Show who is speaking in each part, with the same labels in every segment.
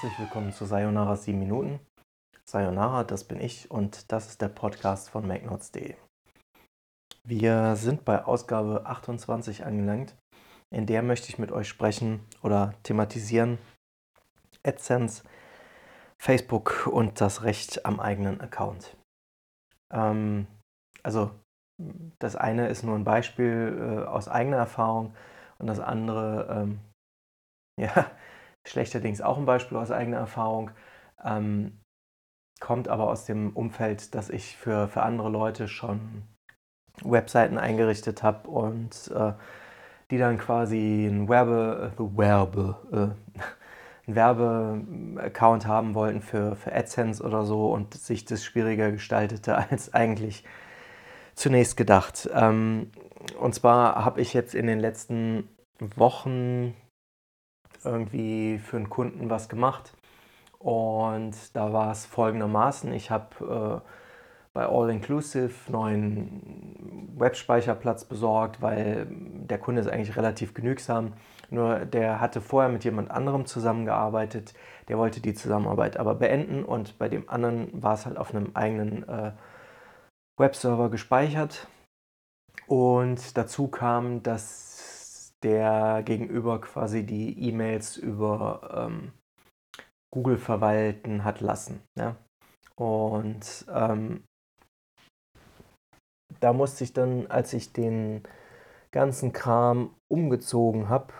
Speaker 1: herzlich willkommen zu Sayonara 7 Minuten. Sayonara, das bin ich und das ist der Podcast von MacNotes.de. Wir sind bei Ausgabe 28 angelangt. In der möchte ich mit euch sprechen oder thematisieren AdSense, Facebook und das Recht am eigenen Account. Ähm, also das eine ist nur ein Beispiel äh, aus eigener Erfahrung und das andere, ähm, ja, schlechterdings auch ein Beispiel aus eigener Erfahrung, ähm, kommt aber aus dem Umfeld, dass ich für, für andere Leute schon Webseiten eingerichtet habe und äh, die dann quasi ein Werbe, äh, Werbe, äh, ein Werbeaccount haben wollten für, für AdSense oder so und sich das schwieriger gestaltete als eigentlich zunächst gedacht. Ähm, und zwar habe ich jetzt in den letzten Wochen irgendwie für einen Kunden was gemacht. Und da war es folgendermaßen, ich habe äh, bei All Inclusive neuen Webspeicherplatz besorgt, weil der Kunde ist eigentlich relativ genügsam. Nur der hatte vorher mit jemand anderem zusammengearbeitet, der wollte die Zusammenarbeit aber beenden und bei dem anderen war es halt auf einem eigenen äh, Webserver gespeichert. Und dazu kam, dass der Gegenüber quasi die E-Mails über ähm, Google verwalten hat lassen. Ja? Und ähm, da musste ich dann, als ich den ganzen Kram umgezogen habe,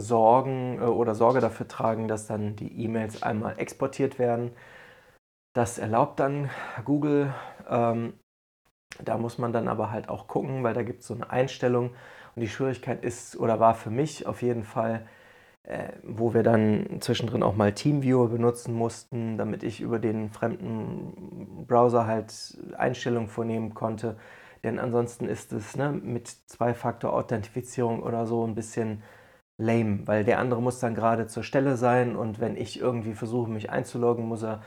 Speaker 1: Sorgen äh, oder Sorge dafür tragen, dass dann die E-Mails einmal exportiert werden. Das erlaubt dann Google. Ähm, da muss man dann aber halt auch gucken, weil da gibt es so eine Einstellung. Und die Schwierigkeit ist oder war für mich auf jeden Fall, äh, wo wir dann zwischendrin auch mal TeamViewer benutzen mussten, damit ich über den fremden Browser halt Einstellungen vornehmen konnte. Denn ansonsten ist es ne, mit Zwei-Faktor-Authentifizierung oder so ein bisschen lame, weil der andere muss dann gerade zur Stelle sein und wenn ich irgendwie versuche, mich einzuloggen, muss er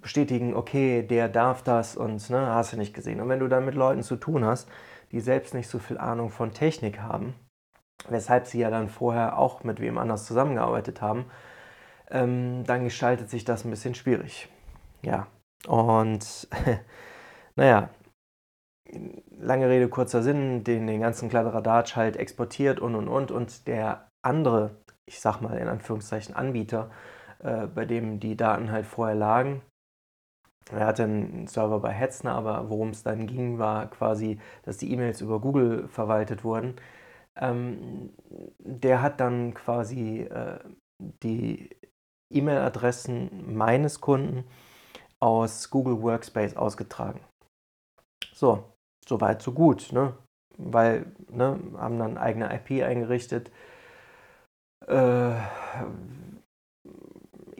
Speaker 1: bestätigen, okay, der darf das und ne, hast du nicht gesehen. Und wenn du dann mit Leuten zu tun hast, die selbst nicht so viel Ahnung von Technik haben, weshalb sie ja dann vorher auch mit wem anders zusammengearbeitet haben, ähm, dann gestaltet sich das ein bisschen schwierig. Ja, und naja, lange Rede, kurzer Sinn, den, den ganzen Kladderadatsch halt exportiert und und und und der andere, ich sag mal in Anführungszeichen Anbieter, äh, bei dem die Daten halt vorher lagen. Er hatte einen Server bei Hetzner, aber worum es dann ging, war quasi, dass die E-Mails über Google verwaltet wurden. Ähm, der hat dann quasi äh, die E-Mail-Adressen meines Kunden aus Google Workspace ausgetragen. So, soweit so gut, ne? Weil, ne, haben dann eigene IP eingerichtet, äh,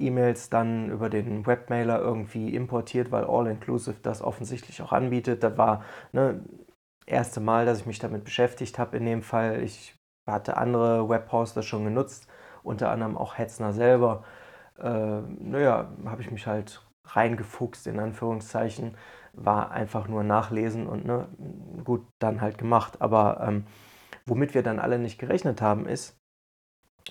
Speaker 1: E-Mails dann über den Webmailer irgendwie importiert, weil All-Inclusive das offensichtlich auch anbietet. Das war ne erste Mal, dass ich mich damit beschäftigt habe in dem Fall. Ich hatte andere Webhoster schon genutzt, unter anderem auch Hetzner selber. Äh, naja, habe ich mich halt reingefuchst, in Anführungszeichen. War einfach nur nachlesen und ne, gut, dann halt gemacht. Aber ähm, womit wir dann alle nicht gerechnet haben, ist,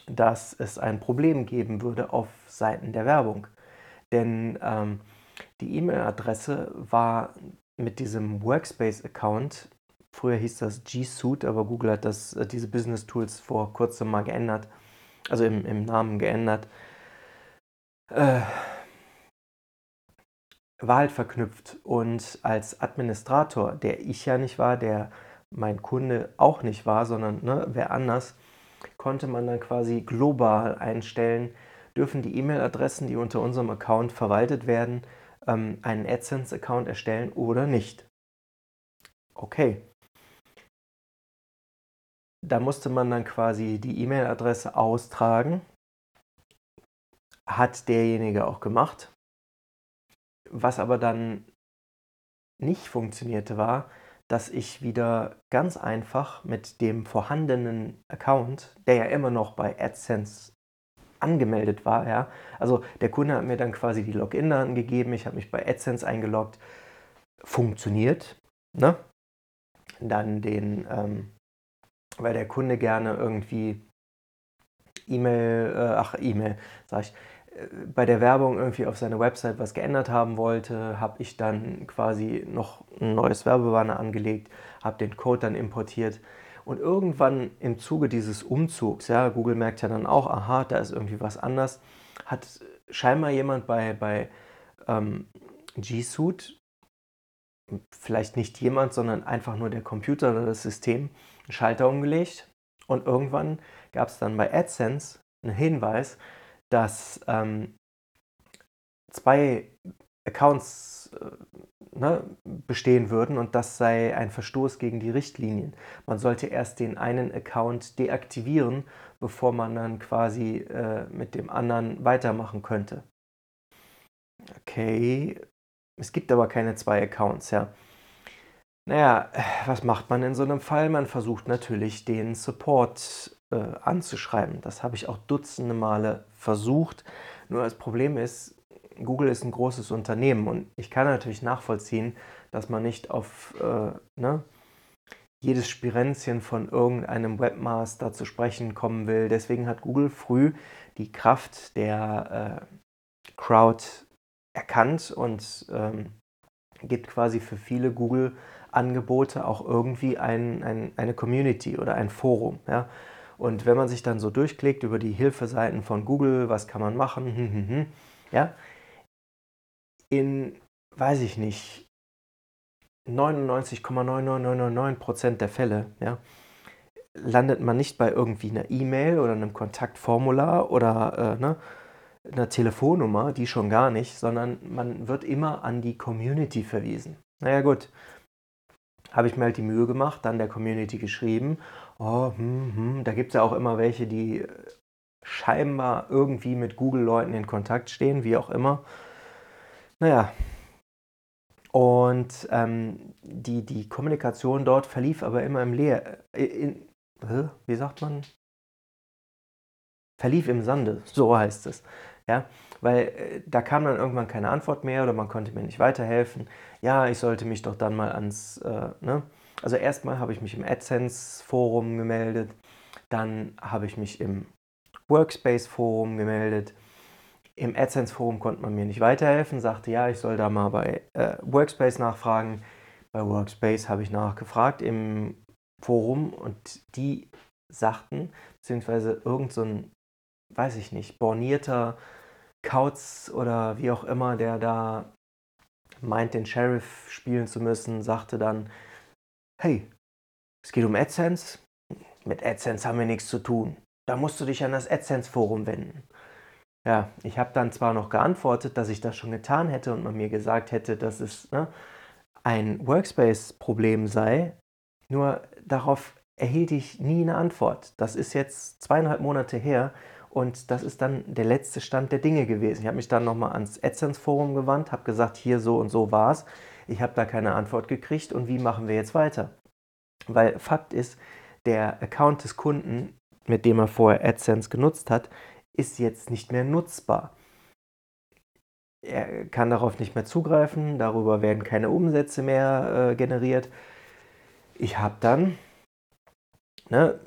Speaker 1: dass es ein Problem geben würde auf Seiten der Werbung. Denn ähm, die E-Mail-Adresse war mit diesem Workspace-Account, früher hieß das G Suite, aber Google hat das, äh, diese Business Tools vor kurzem mal geändert, also im, im Namen geändert, äh, war halt verknüpft. Und als Administrator, der ich ja nicht war, der mein Kunde auch nicht war, sondern ne, wer anders, konnte man dann quasi global einstellen, dürfen die E-Mail-Adressen, die unter unserem Account verwaltet werden, ähm, einen AdSense-Account erstellen oder nicht. Okay. Da musste man dann quasi die E-Mail-Adresse austragen. Hat derjenige auch gemacht. Was aber dann nicht funktionierte, war, dass ich wieder ganz einfach mit dem vorhandenen Account, der ja immer noch bei AdSense angemeldet war, ja, also der Kunde hat mir dann quasi die Login-Daten gegeben, ich habe mich bei AdSense eingeloggt, funktioniert, ne? Dann den, ähm, weil der Kunde gerne irgendwie E-Mail, äh, ach E-Mail, sag ich, bei der Werbung irgendwie auf seine Website was geändert haben wollte, habe ich dann quasi noch ein neues Werbebanner angelegt, habe den Code dann importiert. Und irgendwann im Zuge dieses Umzugs, ja, Google merkt ja dann auch, aha, da ist irgendwie was anders, hat scheinbar jemand bei, bei ähm, G Suite, vielleicht nicht jemand, sondern einfach nur der Computer oder das System, einen Schalter umgelegt. Und irgendwann gab es dann bei AdSense einen Hinweis, dass ähm, zwei Accounts äh, ne, bestehen würden und das sei ein Verstoß gegen die Richtlinien. Man sollte erst den einen Account deaktivieren, bevor man dann quasi äh, mit dem anderen weitermachen könnte. Okay, es gibt aber keine zwei Accounts, ja. Naja, was macht man in so einem Fall? Man versucht natürlich den Support äh, anzuschreiben. Das habe ich auch dutzende Male versucht. Nur das Problem ist, Google ist ein großes Unternehmen und ich kann natürlich nachvollziehen, dass man nicht auf äh, ne, jedes Spirenzchen von irgendeinem Webmaster zu sprechen kommen will. Deswegen hat Google früh die Kraft der äh, Crowd erkannt und ähm, gibt quasi für viele Google-Angebote auch irgendwie ein, ein, eine Community oder ein Forum. Ja? Und wenn man sich dann so durchklickt über die Hilfeseiten von Google, was kann man machen, hm, hm, hm, ja, in, weiß ich nicht, 99,99999% der Fälle, ja, landet man nicht bei irgendwie einer E-Mail oder einem Kontaktformular oder äh, ne, einer Telefonnummer, die schon gar nicht, sondern man wird immer an die Community verwiesen. Naja gut, habe ich mir halt die Mühe gemacht, dann der Community geschrieben. Oh, hm, hm. Da gibt es ja auch immer welche, die scheinbar irgendwie mit Google-Leuten in Kontakt stehen, wie auch immer. Naja, und ähm, die, die Kommunikation dort verlief aber immer im Leer. Äh, in, wie sagt man? Verlief im Sande, so heißt es. Ja, weil äh, da kam dann irgendwann keine Antwort mehr oder man konnte mir nicht weiterhelfen. Ja, ich sollte mich doch dann mal ans, äh, ne? Also erstmal habe ich mich im AdSense-Forum gemeldet, dann habe ich mich im Workspace-Forum gemeldet. Im AdSense-Forum konnte man mir nicht weiterhelfen, sagte, ja, ich soll da mal bei äh, Workspace nachfragen. Bei Workspace habe ich nachgefragt im Forum und die sagten, beziehungsweise irgend so ein, weiß ich nicht, bornierter Kauz oder wie auch immer, der da meint, den Sheriff spielen zu müssen, sagte dann, hey, es geht um AdSense, mit AdSense haben wir nichts zu tun. Da musst du dich an das AdSense-Forum wenden. Ja, ich habe dann zwar noch geantwortet, dass ich das schon getan hätte und man mir gesagt hätte, dass es ne, ein Workspace-Problem sei, nur darauf erhielt ich nie eine Antwort. Das ist jetzt zweieinhalb Monate her und das ist dann der letzte Stand der Dinge gewesen. Ich habe mich dann nochmal ans AdSense-Forum gewandt, habe gesagt, hier so und so war es. Ich habe da keine Antwort gekriegt und wie machen wir jetzt weiter? Weil Fakt ist, der Account des Kunden, mit dem er vorher AdSense genutzt hat, ist jetzt nicht mehr nutzbar. Er kann darauf nicht mehr zugreifen, darüber werden keine Umsätze mehr äh, generiert. Ich habe dann ne,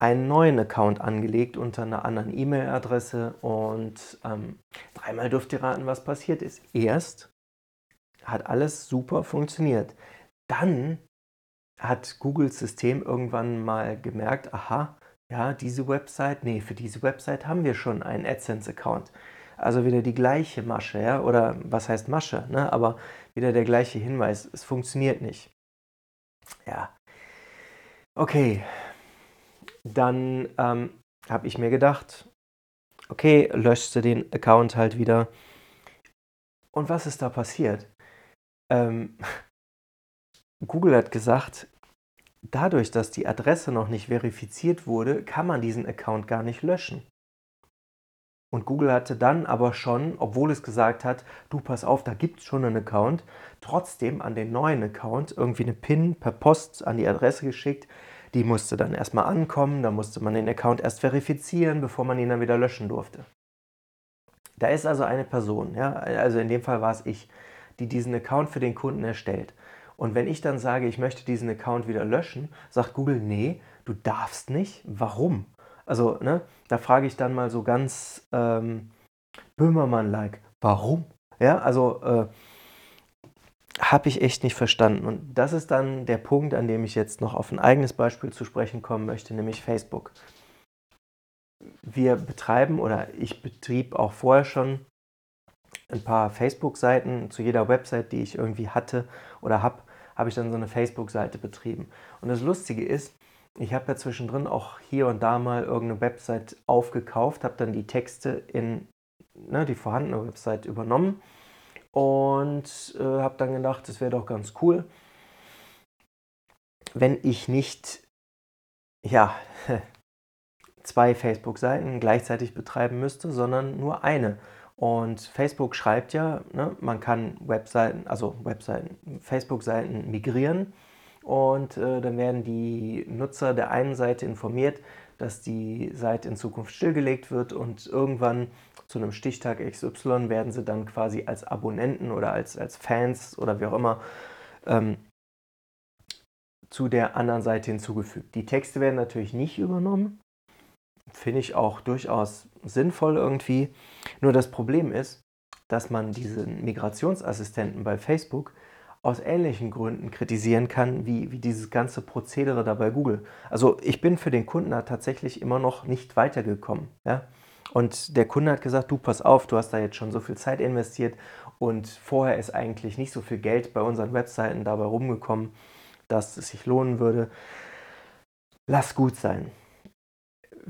Speaker 1: einen neuen Account angelegt unter einer anderen E-Mail-Adresse und ähm, dreimal dürft ihr raten, was passiert ist. Erst hat alles super funktioniert. Dann hat Googles System irgendwann mal gemerkt, aha, ja, diese Website, nee, für diese Website haben wir schon einen AdSense-Account. Also wieder die gleiche Masche, ja, oder was heißt Masche, ne? aber wieder der gleiche Hinweis, es funktioniert nicht. Ja, okay, dann ähm, habe ich mir gedacht, okay, löschst du den Account halt wieder. Und was ist da passiert? Ähm, Google hat gesagt, dadurch, dass die Adresse noch nicht verifiziert wurde, kann man diesen Account gar nicht löschen. Und Google hatte dann aber schon, obwohl es gesagt hat, du pass auf, da gibt es schon einen Account, trotzdem an den neuen Account irgendwie eine PIN per Post an die Adresse geschickt, die musste dann erstmal ankommen, da musste man den Account erst verifizieren, bevor man ihn dann wieder löschen durfte. Da ist also eine Person, ja, also in dem Fall war es ich, die diesen Account für den Kunden erstellt. Und wenn ich dann sage, ich möchte diesen Account wieder löschen, sagt Google, nee, du darfst nicht. Warum? Also, ne, da frage ich dann mal so ganz ähm, Böhmermann-like, warum? Ja, also äh, habe ich echt nicht verstanden. Und das ist dann der Punkt, an dem ich jetzt noch auf ein eigenes Beispiel zu sprechen kommen möchte, nämlich Facebook. Wir betreiben oder ich betrieb auch vorher schon ein paar Facebook-Seiten. Zu jeder Website, die ich irgendwie hatte oder habe, habe ich dann so eine Facebook-Seite betrieben. Und das Lustige ist, ich habe ja zwischendrin auch hier und da mal irgendeine Website aufgekauft, habe dann die Texte in ne, die vorhandene Website übernommen und äh, habe dann gedacht, es wäre doch ganz cool, wenn ich nicht ja, zwei Facebook-Seiten gleichzeitig betreiben müsste, sondern nur eine. Und Facebook schreibt ja, ne, man kann Webseiten, also Webseiten, Facebook-Seiten migrieren und äh, dann werden die Nutzer der einen Seite informiert, dass die Seite in Zukunft stillgelegt wird und irgendwann zu einem Stichtag XY werden sie dann quasi als Abonnenten oder als, als Fans oder wie auch immer ähm, zu der anderen Seite hinzugefügt. Die Texte werden natürlich nicht übernommen. Finde ich auch durchaus sinnvoll irgendwie. Nur das Problem ist, dass man diesen Migrationsassistenten bei Facebook aus ähnlichen Gründen kritisieren kann, wie, wie dieses ganze Prozedere da bei Google. Also ich bin für den Kunden da tatsächlich immer noch nicht weitergekommen. Ja? Und der Kunde hat gesagt, du pass auf, du hast da jetzt schon so viel Zeit investiert und vorher ist eigentlich nicht so viel Geld bei unseren Webseiten dabei rumgekommen, dass es sich lohnen würde. Lass gut sein.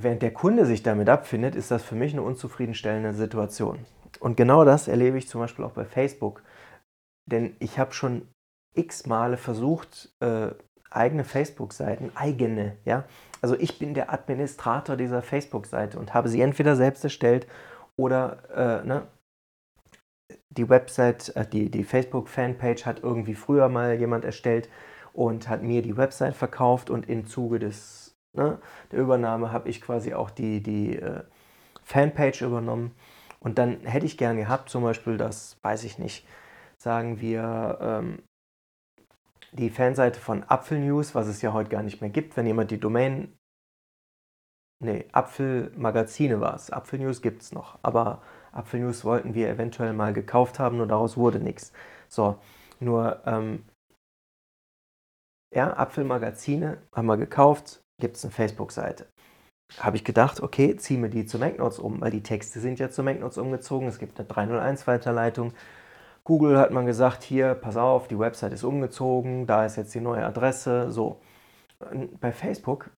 Speaker 1: Während der Kunde sich damit abfindet, ist das für mich eine unzufriedenstellende Situation. Und genau das erlebe ich zum Beispiel auch bei Facebook. Denn ich habe schon x Male versucht, äh, eigene Facebook-Seiten, eigene, ja. Also ich bin der Administrator dieser Facebook-Seite und habe sie entweder selbst erstellt oder äh, ne, die Website, äh, die, die Facebook-Fanpage hat irgendwie früher mal jemand erstellt und hat mir die Website verkauft und im Zuge des, ne, der Übernahme habe ich quasi auch die, die äh, Fanpage übernommen. Und dann hätte ich gern gehabt, zum Beispiel das, weiß ich nicht, sagen wir, ähm, die Fanseite von Apfel News, was es ja heute gar nicht mehr gibt, wenn jemand die Domain. Nee, Apfelmagazine war es. Apfel News gibt es noch. Aber Apfel News wollten wir eventuell mal gekauft haben und daraus wurde nichts. So, nur, ähm, ja, Apfelmagazine haben wir gekauft, gibt es eine Facebook-Seite. Habe ich gedacht, okay, ziehe mir die zu MacNotes um, weil die Texte sind ja zu MacNotes umgezogen. Es gibt eine 301-Weiterleitung. Google hat man gesagt, hier, pass auf, die Website ist umgezogen, da ist jetzt die neue Adresse, so. Bei Facebook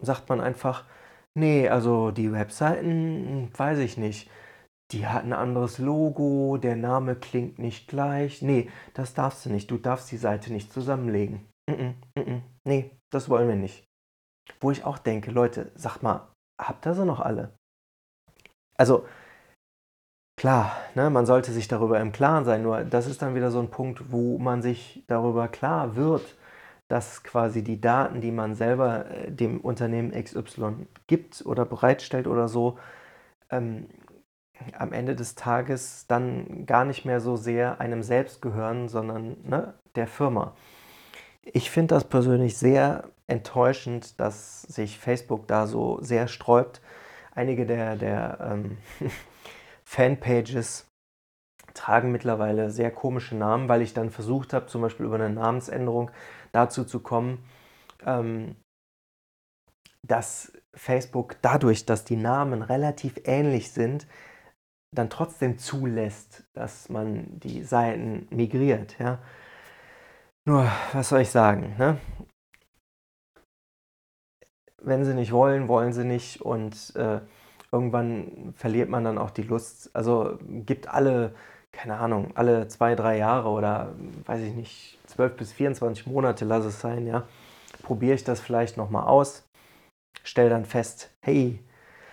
Speaker 1: sagt man einfach, nee, also die Webseiten, weiß ich nicht, die hat ein anderes Logo, der Name klingt nicht gleich. Nee, das darfst du nicht, du darfst die Seite nicht zusammenlegen. Mm -mm, mm nee, das wollen wir nicht. Wo ich auch denke, Leute, sagt mal, habt ihr sie noch alle? Also, Klar, ne, man sollte sich darüber im Klaren sein, nur das ist dann wieder so ein Punkt, wo man sich darüber klar wird, dass quasi die Daten, die man selber äh, dem Unternehmen XY gibt oder bereitstellt oder so, ähm, am Ende des Tages dann gar nicht mehr so sehr einem selbst gehören, sondern ne, der Firma. Ich finde das persönlich sehr enttäuschend, dass sich Facebook da so sehr sträubt. Einige der, der ähm, Fanpages tragen mittlerweile sehr komische Namen, weil ich dann versucht habe, zum Beispiel über eine Namensänderung dazu zu kommen, ähm, dass Facebook dadurch, dass die Namen relativ ähnlich sind, dann trotzdem zulässt, dass man die Seiten migriert. Ja? Nur, was soll ich sagen? Ne? Wenn sie nicht wollen, wollen sie nicht und äh, irgendwann verliert man dann auch die Lust. Also gibt alle, keine Ahnung, alle zwei, drei Jahre oder weiß ich nicht, 12 bis 24 Monate, lass es sein, ja, probiere ich das vielleicht nochmal aus, stelle dann fest, hey,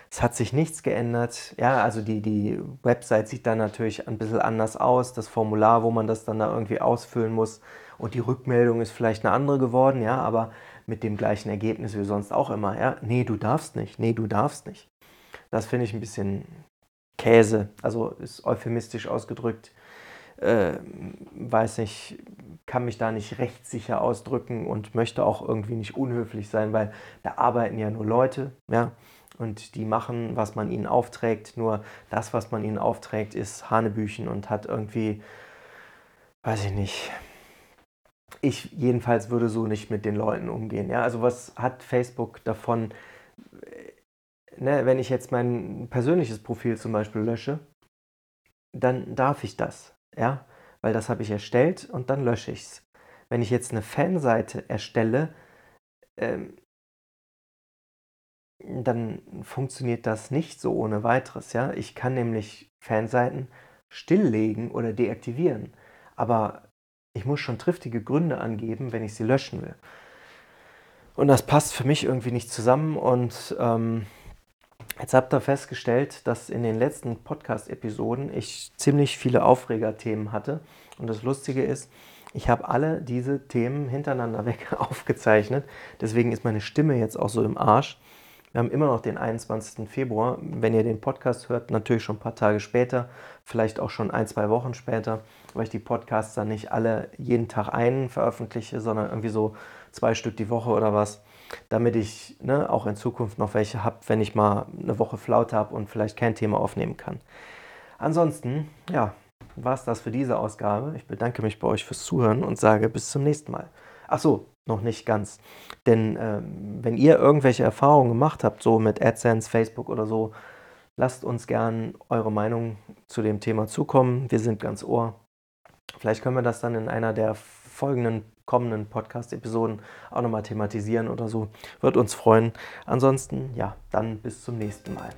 Speaker 1: es hat sich nichts geändert. Ja, also die, die Website sieht dann natürlich ein bisschen anders aus. Das Formular, wo man das dann da irgendwie ausfüllen muss und die Rückmeldung ist vielleicht eine andere geworden, ja, aber mit dem gleichen Ergebnis wie sonst auch immer. Ja, nee, du darfst nicht, nee, du darfst nicht. Das finde ich ein bisschen Käse, also ist euphemistisch ausgedrückt. äh, weiß nicht, kann mich da nicht rechtssicher ausdrücken und möchte auch irgendwie nicht unhöflich sein, weil da arbeiten ja nur Leute, ja, und die machen, was man ihnen aufträgt. Nur das, was man ihnen aufträgt, ist Hanebüchen und hat irgendwie, weiß ich nicht. Ich jedenfalls würde so nicht mit den Leuten umgehen. Ja? Also was hat Facebook davon, äh, ne, wenn ich jetzt mein persönliches Profil zum Beispiel lösche, dann darf ich das, ja, weil das habe ich erstellt und dann lösche ich es. Wenn ich jetzt eine Fanseite erstelle, ähm, dann funktioniert das nicht so ohne weiteres. Ja? Ich kann nämlich Fanseiten stilllegen oder deaktivieren, aber ich muss schon triftige Gründe angeben, wenn ich sie löschen will. Und das passt für mich irgendwie nicht zusammen und ähm, jetzt habt ihr festgestellt, dass in den letzten Podcast-Episoden ich ziemlich viele Aufregerthemen hatte und das Lustige ist, ich habe alle diese Themen hintereinander weg aufgezeichnet. Deswegen ist meine Stimme jetzt auch so im Arsch. Wir haben immer noch den 21. Februar. Wenn ihr den Podcast hört, natürlich schon ein paar Tage später, vielleicht auch schon ein, zwei Wochen später, weil ich die Podcasts dann nicht alle jeden Tag einen veröffentliche, sondern irgendwie so zwei Stück die Woche oder was, damit ich ne, auch in Zukunft noch welche habe, wenn ich mal eine Woche Flaute habe und vielleicht kein Thema aufnehmen kann. Ansonsten, ja, war es das für diese Ausgabe. Ich bedanke mich bei euch fürs Zuhören und sage bis zum nächsten Mal. Ach so, noch nicht ganz. Denn äh, wenn ihr irgendwelche Erfahrungen gemacht habt, so mit AdSense, Facebook oder so, lasst uns gern eure Meinung zu dem Thema zukommen. Wir sind ganz ohr. Vielleicht können wir das dann in einer der folgenden kommenden Podcast-Episoden auch nochmal thematisieren oder so. Wird uns freuen. Ansonsten, ja, dann bis zum nächsten Mal.